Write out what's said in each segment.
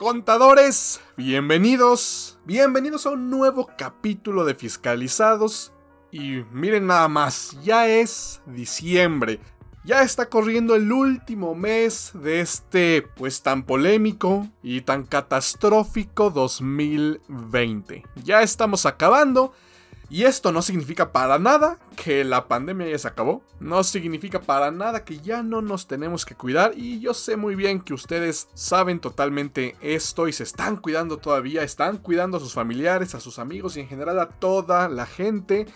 Contadores, bienvenidos, bienvenidos a un nuevo capítulo de Fiscalizados. Y miren nada más, ya es diciembre. Ya está corriendo el último mes de este, pues tan polémico y tan catastrófico 2020. Ya estamos acabando y esto no significa para nada que la pandemia ya se acabó. No significa para nada que ya no nos tenemos que cuidar. Y yo sé muy bien que ustedes saben totalmente esto y se están cuidando todavía. Están cuidando a sus familiares, a sus amigos y en general a toda la gente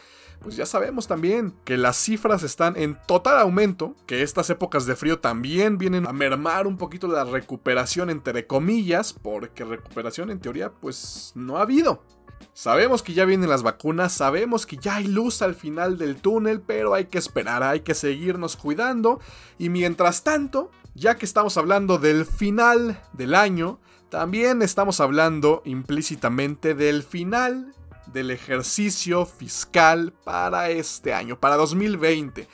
pues ya sabemos también que las cifras están en total aumento, que estas épocas de frío también vienen a mermar un poquito la recuperación entre comillas, porque recuperación en teoría pues no ha habido. Sabemos que ya vienen las vacunas, sabemos que ya hay luz al final del túnel, pero hay que esperar, hay que seguirnos cuidando. Y mientras tanto, ya que estamos hablando del final del año, también estamos hablando implícitamente del final del ejercicio fiscal para este año, para 2020.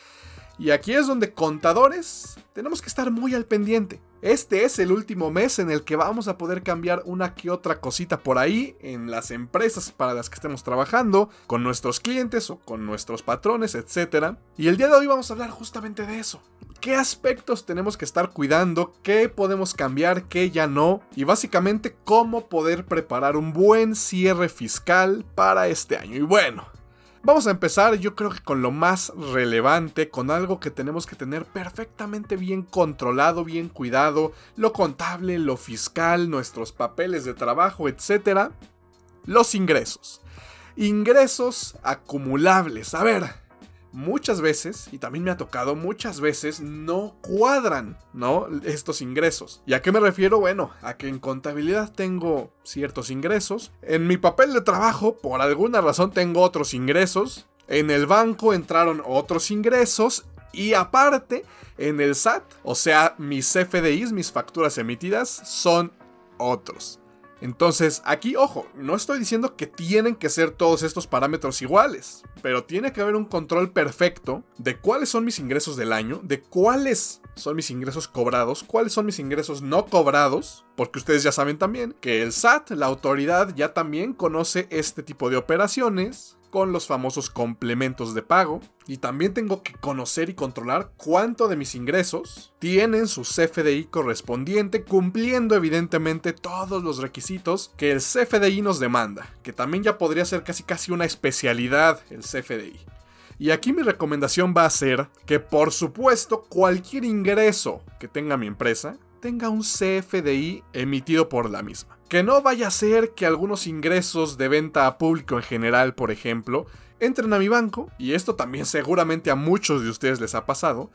Y aquí es donde contadores tenemos que estar muy al pendiente. Este es el último mes en el que vamos a poder cambiar una que otra cosita por ahí en las empresas para las que estemos trabajando, con nuestros clientes o con nuestros patrones, etc. Y el día de hoy vamos a hablar justamente de eso. ¿Qué aspectos tenemos que estar cuidando? ¿Qué podemos cambiar? ¿Qué ya no? Y básicamente cómo poder preparar un buen cierre fiscal para este año. Y bueno, Vamos a empezar yo creo que con lo más relevante, con algo que tenemos que tener perfectamente bien controlado, bien cuidado, lo contable, lo fiscal, nuestros papeles de trabajo, etc. Los ingresos. Ingresos acumulables. A ver, muchas veces, y también me ha tocado muchas veces, no cuadran, ¿no? Estos ingresos. ¿Y a qué me refiero? Bueno, a que en contabilidad tengo ciertos ingresos. En mi papel de trabajo, por alguna razón, tengo otros ingresos. En el banco entraron otros ingresos. Y aparte, en el SAT, o sea, mis FDIs, mis facturas emitidas, son otros. Entonces, aquí, ojo, no estoy diciendo que tienen que ser todos estos parámetros iguales, pero tiene que haber un control perfecto de cuáles son mis ingresos del año, de cuáles son mis ingresos cobrados, cuáles son mis ingresos no cobrados, porque ustedes ya saben también que el SAT, la autoridad, ya también conoce este tipo de operaciones, con los famosos complementos de pago. Y también tengo que conocer y controlar cuánto de mis ingresos tienen su CFDI correspondiente, cumpliendo evidentemente todos los requisitos que el CFDI nos demanda, que también ya podría ser casi casi una especialidad el CFDI. Y aquí mi recomendación va a ser que por supuesto cualquier ingreso que tenga mi empresa tenga un CFDI emitido por la misma. Que no vaya a ser que algunos ingresos de venta a público en general, por ejemplo, entren a mi banco, y esto también seguramente a muchos de ustedes les ha pasado,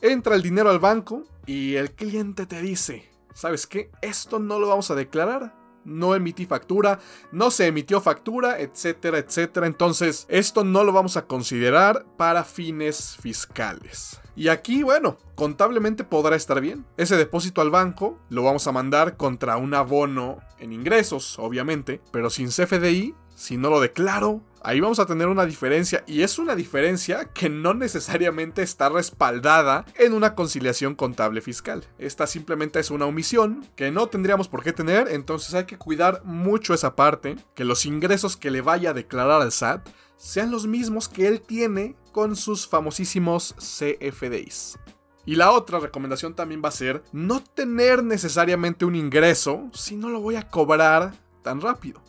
entra el dinero al banco y el cliente te dice, ¿sabes qué? Esto no lo vamos a declarar. No emití factura, no se emitió factura, etcétera, etcétera. Entonces, esto no lo vamos a considerar para fines fiscales. Y aquí, bueno, contablemente podrá estar bien. Ese depósito al banco lo vamos a mandar contra un abono en ingresos, obviamente, pero sin CFDI, si no lo declaro, ahí vamos a tener una diferencia y es una diferencia que no necesariamente está respaldada en una conciliación contable fiscal. Esta simplemente es una omisión que no tendríamos por qué tener, entonces hay que cuidar mucho esa parte, que los ingresos que le vaya a declarar al SAT sean los mismos que él tiene con sus famosísimos CFDIs. Y la otra recomendación también va a ser no tener necesariamente un ingreso si no lo voy a cobrar tan rápido.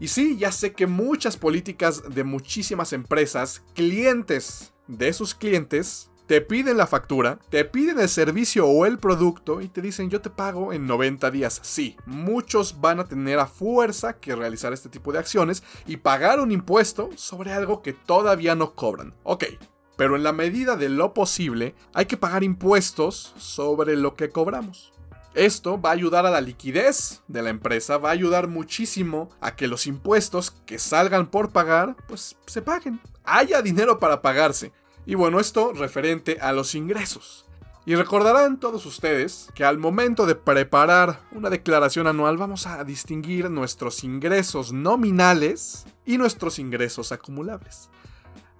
Y sí, ya sé que muchas políticas de muchísimas empresas, clientes de sus clientes, te piden la factura, te piden el servicio o el producto y te dicen yo te pago en 90 días. Sí, muchos van a tener a fuerza que realizar este tipo de acciones y pagar un impuesto sobre algo que todavía no cobran. Ok, pero en la medida de lo posible hay que pagar impuestos sobre lo que cobramos. Esto va a ayudar a la liquidez de la empresa, va a ayudar muchísimo a que los impuestos que salgan por pagar, pues se paguen. Haya dinero para pagarse. Y bueno, esto referente a los ingresos. Y recordarán todos ustedes que al momento de preparar una declaración anual vamos a distinguir nuestros ingresos nominales y nuestros ingresos acumulables.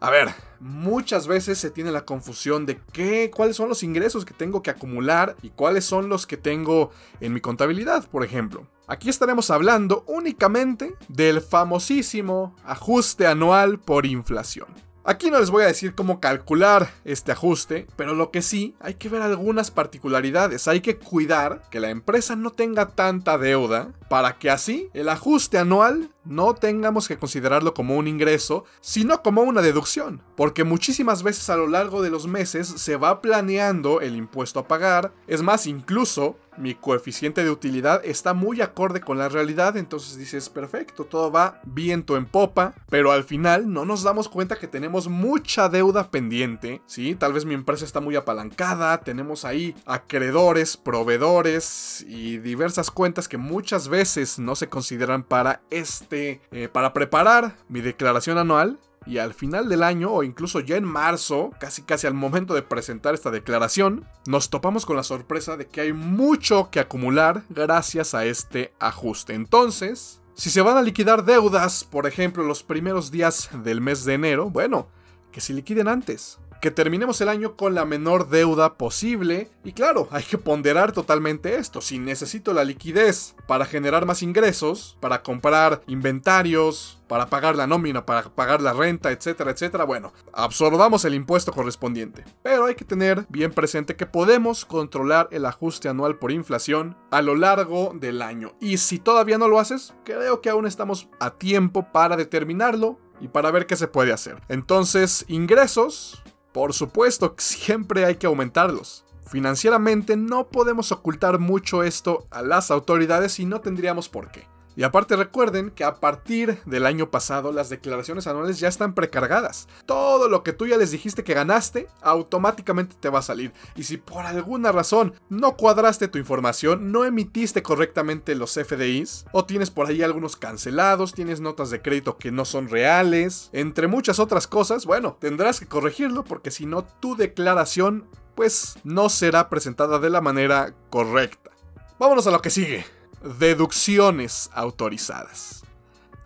A ver, muchas veces se tiene la confusión de qué, cuáles son los ingresos que tengo que acumular y cuáles son los que tengo en mi contabilidad, por ejemplo. Aquí estaremos hablando únicamente del famosísimo ajuste anual por inflación. Aquí no les voy a decir cómo calcular este ajuste, pero lo que sí, hay que ver algunas particularidades. Hay que cuidar que la empresa no tenga tanta deuda para que así el ajuste anual no tengamos que considerarlo como un ingreso, sino como una deducción, porque muchísimas veces a lo largo de los meses se va planeando el impuesto a pagar, es más, incluso mi coeficiente de utilidad está muy acorde con la realidad, entonces dices, perfecto, todo va viento en popa, pero al final no nos damos cuenta que tenemos mucha deuda pendiente, ¿sí? Tal vez mi empresa está muy apalancada, tenemos ahí acreedores, proveedores y diversas cuentas que muchas veces no se consideran para este, eh, para preparar mi declaración anual y al final del año o incluso ya en marzo, casi casi al momento de presentar esta declaración, nos topamos con la sorpresa de que hay mucho que acumular gracias a este ajuste. Entonces, si se van a liquidar deudas, por ejemplo, los primeros días del mes de enero, bueno, que se liquiden antes que terminemos el año con la menor deuda posible. Y claro, hay que ponderar totalmente esto. Si necesito la liquidez para generar más ingresos, para comprar inventarios, para pagar la nómina, para pagar la renta, etcétera, etcétera, bueno, absorbamos el impuesto correspondiente. Pero hay que tener bien presente que podemos controlar el ajuste anual por inflación a lo largo del año. Y si todavía no lo haces, creo que aún estamos a tiempo para determinarlo y para ver qué se puede hacer. Entonces, ingresos, por supuesto, siempre hay que aumentarlos. Financieramente no podemos ocultar mucho esto a las autoridades y no tendríamos por qué. Y aparte recuerden que a partir del año pasado las declaraciones anuales ya están precargadas. Todo lo que tú ya les dijiste que ganaste automáticamente te va a salir. Y si por alguna razón no cuadraste tu información, no emitiste correctamente los FDIs, o tienes por ahí algunos cancelados, tienes notas de crédito que no son reales, entre muchas otras cosas, bueno, tendrás que corregirlo porque si no tu declaración pues no será presentada de la manera correcta. Vámonos a lo que sigue deducciones autorizadas.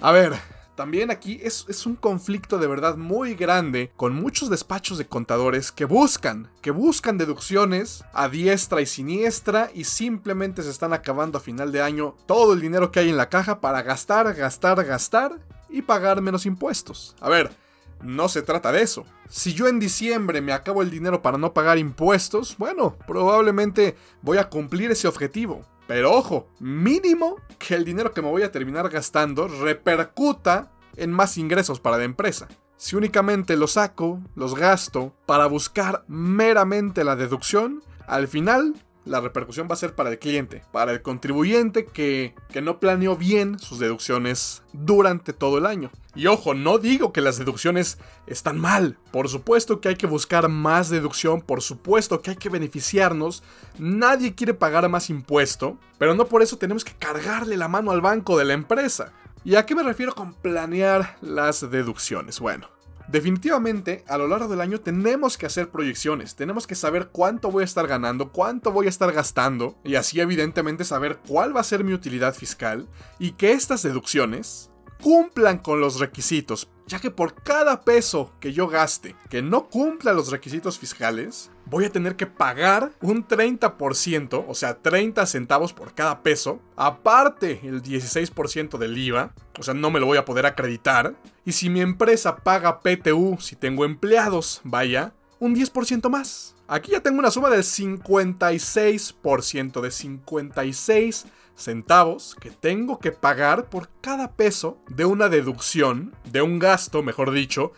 A ver, también aquí es, un conflicto de verdad muy grande con muchos despachos de contadores que buscan, que buscan deducciones a diestra y siniestra y simplemente se están acabando a final de año todo el dinero que hay en la caja para gastar, gastar, gastar y pagar menos impuestos. A ver, no se trata de eso. Si yo en diciembre me acabo el dinero para no pagar impuestos, bueno, probablemente voy a cumplir ese objetivo. Pero ojo, mínimo que el dinero que me voy a terminar gastando repercuta en más ingresos para la empresa. Si únicamente lo saco, los gasto para buscar meramente la deducción, al final la repercusión va a ser para el cliente, para el contribuyente que, que, no planeó bien sus deducciones durante todo el año. Y ojo, no digo que las deducciones están mal. Por supuesto que hay que buscar más deducción, por supuesto que hay que beneficiarnos. Nadie quiere pagar más impuesto, pero no por eso tenemos que cargarle la mano al banco de la empresa. ¿Y a qué me refiero con planear las deducciones? Bueno, Definitivamente, a lo largo del año tenemos que hacer proyecciones, tenemos que saber cuánto voy a estar ganando, cuánto voy a estar gastando, y así evidentemente saber cuál va a ser mi utilidad fiscal, y que estas deducciones cumplan con los requisitos, ya que por cada peso que yo gaste que no cumpla los requisitos fiscales, voy a tener que pagar un 30%, o sea, 30 centavos por cada peso, aparte el 16% del IVA, o sea, no me lo voy a poder acreditar, y si mi empresa paga PTU, si tengo empleados, vaya, un 10% más. Aquí ya tengo una suma del 56%, de 56 centavos que tengo que pagar por cada peso de una deducción, de un gasto, mejor dicho,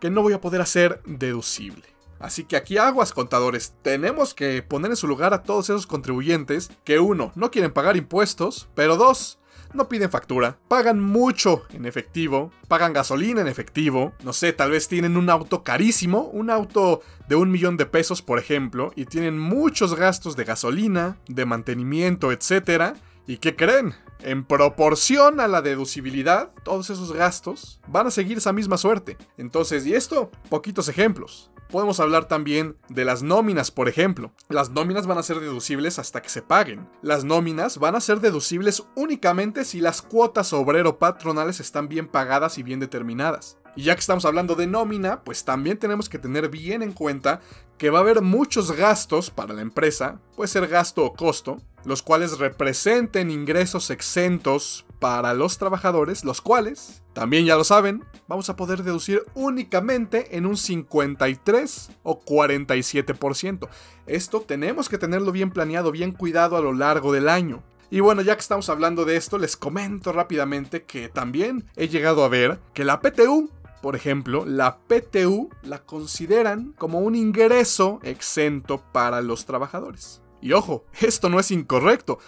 que no voy a poder hacer deducible. Así que aquí aguas contadores, tenemos que poner en su lugar a todos esos contribuyentes que uno, no quieren pagar impuestos, pero dos, no piden factura, pagan mucho en efectivo, pagan gasolina en efectivo, no sé, tal vez tienen un auto carísimo, un auto de un millón de pesos por ejemplo, y tienen muchos gastos de gasolina, de mantenimiento, etc. ¿Y qué creen? En proporción a la deducibilidad, todos esos gastos van a seguir esa misma suerte. Entonces, ¿y esto? Poquitos ejemplos. Podemos hablar también de las nóminas, por ejemplo. Las nóminas van a ser deducibles hasta que se paguen. Las nóminas van a ser deducibles únicamente si las cuotas obrero patronales están bien pagadas y bien determinadas. Y ya que estamos hablando de nómina, pues también tenemos que tener bien en cuenta que va a haber muchos gastos para la empresa, puede ser gasto o costo, los cuales representen ingresos exentos para los trabajadores, los cuales, también ya lo saben, vamos a poder deducir únicamente en un 53 o 47%. Esto tenemos que tenerlo bien planeado, bien cuidado a lo largo del año. Y bueno, ya que estamos hablando de esto, les comento rápidamente que también he llegado a ver que la PTU por ejemplo, la PTU la consideran como un ingreso exento para los trabajadores. Y ojo, esto no es incorrecto.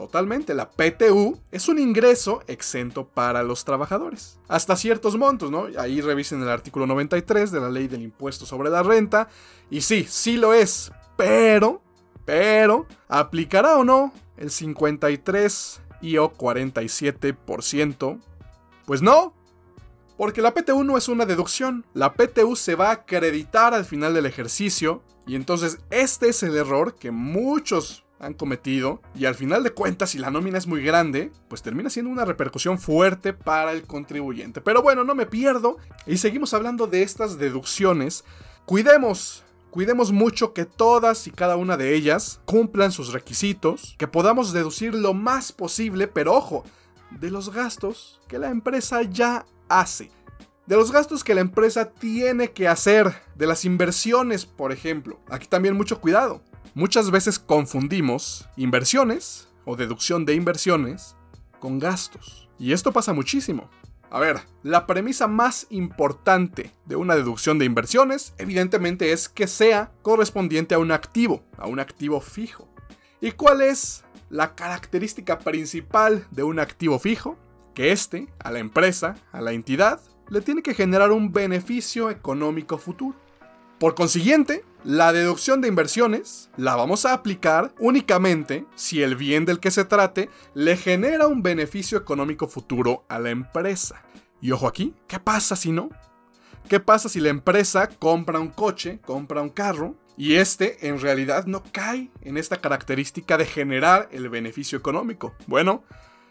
Totalmente, la PTU es un ingreso exento para los trabajadores. Hasta ciertos montos, ¿no? Ahí revisen el artículo 93 de la ley del impuesto sobre la renta. Y sí, sí lo es. Pero, pero, ¿aplicará o no el 53 y o 47%? Pues no, porque la PTU no es una deducción, la PTU se va a acreditar al final del ejercicio y entonces este es el error que muchos han cometido y al final de cuentas si la nómina es muy grande, pues termina siendo una repercusión fuerte para el contribuyente. Pero bueno, no me pierdo y seguimos hablando de estas deducciones. Cuidemos Cuidemos mucho que todas y cada una de ellas cumplan sus requisitos, que podamos deducir lo más posible, pero ojo, de los gastos que la empresa ya hace. De los gastos que la empresa tiene que hacer, de las inversiones, por ejemplo. Aquí también mucho cuidado. Muchas veces confundimos inversiones o deducción de inversiones con gastos. Y esto pasa muchísimo. A ver, la premisa más importante de una deducción de inversiones evidentemente es que sea correspondiente a un activo, a un activo fijo. ¿Y cuál es la característica principal de un activo fijo? que éste, a la empresa, a la entidad, le tiene que generar un beneficio económico futuro. Por consiguiente, la deducción de inversiones la vamos a aplicar únicamente si el bien del que se trate le genera un beneficio económico futuro a la empresa. Y ojo aquí, ¿qué pasa si no? ¿Qué pasa si la empresa compra un coche, compra un carro, y este en realidad no cae en esta característica de generar el beneficio económico? Bueno,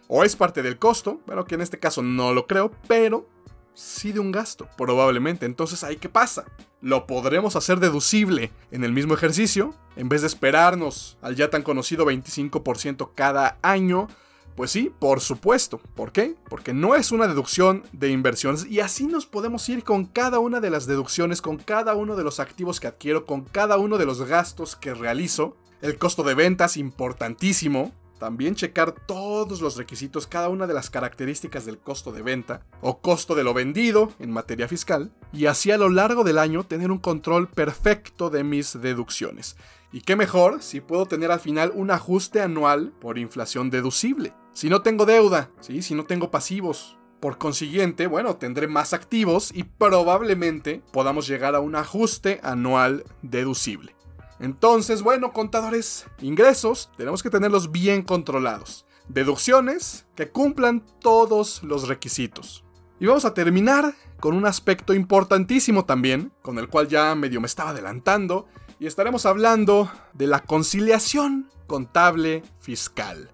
o es parte del costo, bueno, que en este caso no lo creo, pero sí de un gasto, probablemente. Entonces, ¿ahí qué pasa? ¿Lo podremos hacer deducible en el mismo ejercicio? En vez de esperarnos al ya tan conocido 25% cada año. Pues sí, por supuesto. ¿Por qué? Porque no es una deducción de inversiones y así nos podemos ir con cada una de las deducciones, con cada uno de los activos que adquiero, con cada uno de los gastos que realizo. El costo de ventas, importantísimo. También checar todos los requisitos, cada una de las características del costo de venta o costo de lo vendido en materia fiscal, y así a lo largo del año tener un control perfecto de mis deducciones. Y qué mejor si puedo tener al final un ajuste anual por inflación deducible. Si no tengo deuda, ¿sí? si no tengo pasivos, por consiguiente, bueno, tendré más activos y probablemente podamos llegar a un ajuste anual deducible. Entonces, bueno, contadores, ingresos tenemos que tenerlos bien controlados. Deducciones que cumplan todos los requisitos. Y vamos a terminar con un aspecto importantísimo también, con el cual ya medio me estaba adelantando, y estaremos hablando de la conciliación contable fiscal.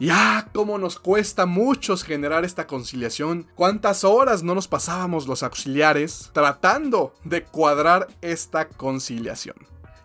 Ya, cómo nos cuesta muchos generar esta conciliación, cuántas horas no nos pasábamos los auxiliares tratando de cuadrar esta conciliación.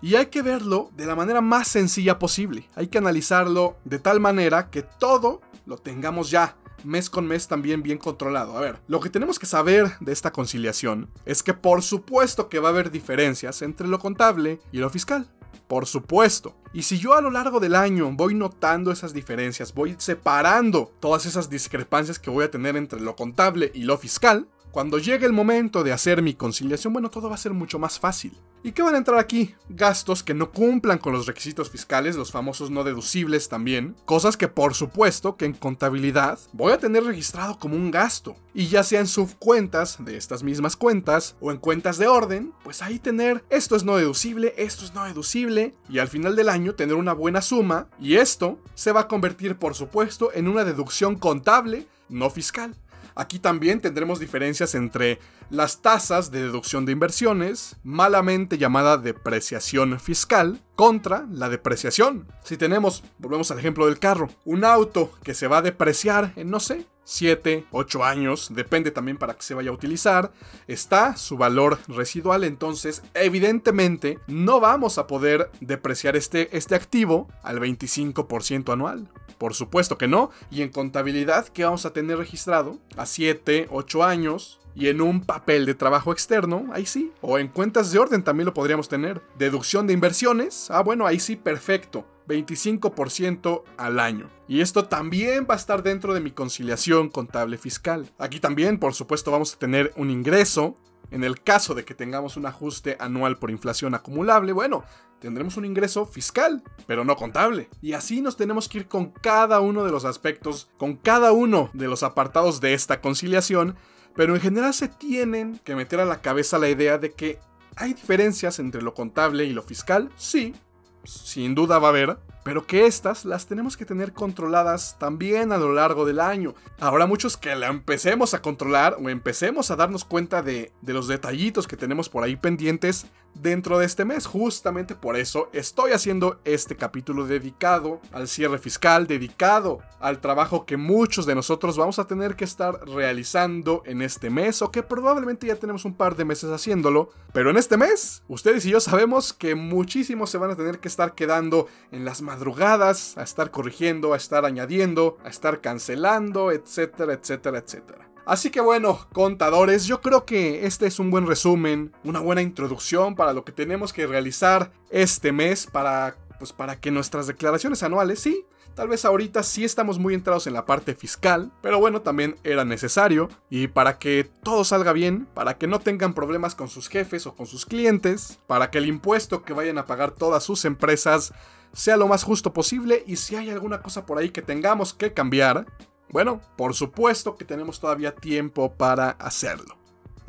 Y hay que verlo de la manera más sencilla posible. Hay que analizarlo de tal manera que todo lo tengamos ya mes con mes también bien controlado. A ver, lo que tenemos que saber de esta conciliación es que por supuesto que va a haber diferencias entre lo contable y lo fiscal. Por supuesto. Y si yo a lo largo del año voy notando esas diferencias, voy separando todas esas discrepancias que voy a tener entre lo contable y lo fiscal, cuando llegue el momento de hacer mi conciliación, bueno, todo va a ser mucho más fácil. ¿Y qué van a entrar aquí? Gastos que no cumplan con los requisitos fiscales, los famosos no deducibles también. Cosas que por supuesto que en contabilidad voy a tener registrado como un gasto. Y ya sea en subcuentas de estas mismas cuentas o en cuentas de orden, pues ahí tener esto es no deducible, esto es no deducible. Y al final del año tener una buena suma. Y esto se va a convertir por supuesto en una deducción contable no fiscal. Aquí también tendremos diferencias entre las tasas de deducción de inversiones, malamente llamada depreciación fiscal, contra la depreciación. Si tenemos, volvemos al ejemplo del carro, un auto que se va a depreciar en, no sé, 7, 8 años, depende también para qué se vaya a utilizar, está su valor residual, entonces evidentemente no vamos a poder depreciar este, este activo al 25% anual. Por supuesto que no, y en contabilidad, ¿qué vamos a tener registrado? A 7, 8 años, y en un papel de trabajo externo, ahí sí. O en cuentas de orden también lo podríamos tener. Deducción de inversiones, ah bueno, ahí sí, perfecto. 25% al año. Y esto también va a estar dentro de mi conciliación contable fiscal. Aquí también, por supuesto, vamos a tener un ingreso. En el caso de que tengamos un ajuste anual por inflación acumulable, bueno, tendremos un ingreso fiscal, pero no contable. Y así nos tenemos que ir con cada uno de los aspectos, con cada uno de los apartados de esta conciliación, pero en general se tienen que meter a la cabeza la idea de que hay diferencias entre lo contable y lo fiscal, sí, sin duda va a haber, pero que estas las tenemos que tener controladas también a lo largo del año. Habrá muchos que la empecemos a controlar o empecemos a darnos cuenta de, de los detallitos que tenemos por ahí pendientes dentro de este mes. Justamente por eso estoy haciendo este capítulo dedicado al cierre fiscal, dedicado al trabajo que muchos de nosotros vamos a tener que estar realizando en este mes o que probablemente ya tenemos un par de meses haciéndolo. Pero en este mes, ustedes y yo sabemos que muchísimos se van a tener que estar quedando en las a estar corrigiendo, a estar añadiendo, a estar cancelando, etcétera, etcétera, etcétera. Así que bueno, contadores, yo creo que este es un buen resumen, una buena introducción para lo que tenemos que realizar este mes para pues para que nuestras declaraciones anuales, sí, tal vez ahorita sí estamos muy entrados en la parte fiscal, pero bueno, también era necesario y para que todo salga bien, para que no tengan problemas con sus jefes o con sus clientes, para que el impuesto que vayan a pagar todas sus empresas sea lo más justo posible y si hay alguna cosa por ahí que tengamos que cambiar, bueno, por supuesto que tenemos todavía tiempo para hacerlo.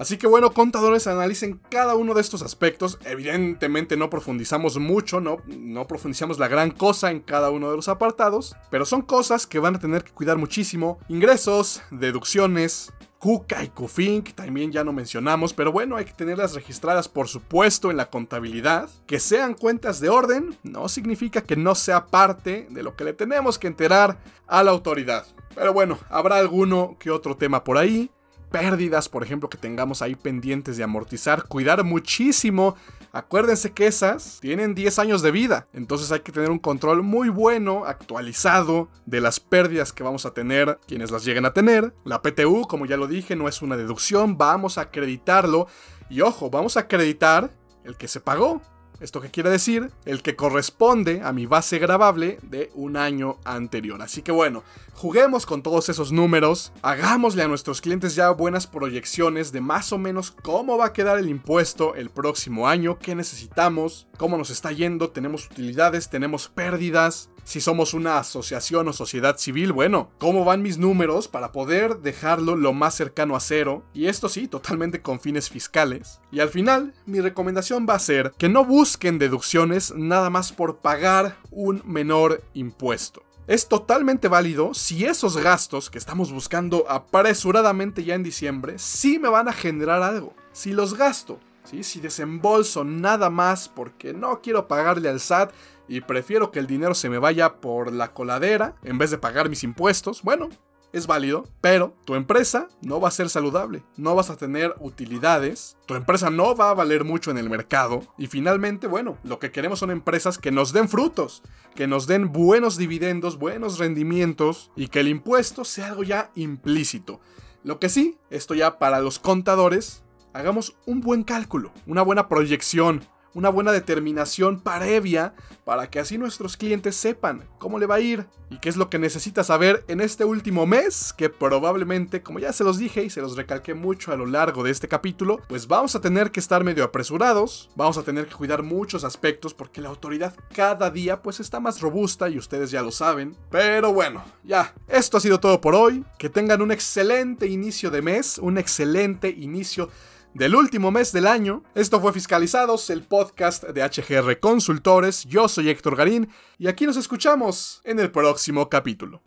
Así que bueno, contadores, analicen cada uno de estos aspectos. Evidentemente no profundizamos mucho, no, no profundizamos la gran cosa en cada uno de los apartados, pero son cosas que van a tener que cuidar muchísimo. Ingresos, deducciones, KUKA y KUFIN, que también ya no mencionamos, pero bueno, hay que tenerlas registradas por supuesto en la contabilidad. Que sean cuentas de orden no significa que no sea parte de lo que le tenemos que enterar a la autoridad. Pero bueno, habrá alguno que otro tema por ahí pérdidas, por ejemplo, que tengamos ahí pendientes de amortizar, cuidar muchísimo. Acuérdense que esas tienen 10 años de vida, entonces hay que tener un control muy bueno, actualizado, de las pérdidas que vamos a tener quienes las lleguen a tener. La PTU, como ya lo dije, no es una deducción, vamos a acreditarlo. Y ojo, vamos a acreditar el que se pagó. ¿Esto qué quiere decir? El que corresponde a mi base grabable de un año anterior. Así que bueno, juguemos con todos esos números, hagámosle a nuestros clientes ya buenas proyecciones de más o menos cómo va a quedar el impuesto el próximo año, qué necesitamos, cómo nos está yendo, tenemos utilidades, tenemos pérdidas, si somos una asociación o sociedad civil, bueno, ¿cómo van mis números para poder dejarlo lo más cercano a cero? Y esto sí, totalmente con fines fiscales. Y al final, mi recomendación va a ser que no busquen deducciones nada más por pagar un menor impuesto. Es totalmente válido si esos gastos que estamos buscando apresuradamente ya en diciembre sí me van a generar algo. Si los gasto, ¿sí? si desembolso nada más porque no quiero pagarle al SAT y prefiero que el dinero se me vaya por la coladera en vez de pagar mis impuestos, bueno, es válido, pero tu empresa no va a ser saludable, no vas a tener utilidades, tu empresa no va a valer mucho en el mercado y finalmente, bueno, lo que queremos son empresas que nos den frutos, que nos den buenos dividendos, buenos rendimientos y que el impuesto sea algo ya implícito. Lo que sí, esto ya para los contadores, hagamos un buen cálculo, una buena proyección, una buena determinación previa para que así nuestros clientes sepan cómo le va a ir y qué es lo que necesita saber en este último mes, que probablemente, como ya se los dije y se los recalqué mucho a lo largo de este capítulo, pues vamos a tener que estar medio apresurados, vamos a tener que cuidar muchos aspectos porque la autoridad cada día pues está más robusta y ustedes ya lo saben. Pero bueno, ya, esto ha sido todo por hoy, que tengan un excelente inicio de mes, un excelente inicio del último mes del año. Esto fue Fiscalizados, el podcast de HGR Consultores. Yo soy Héctor Garín y aquí nos escuchamos en el próximo capítulo.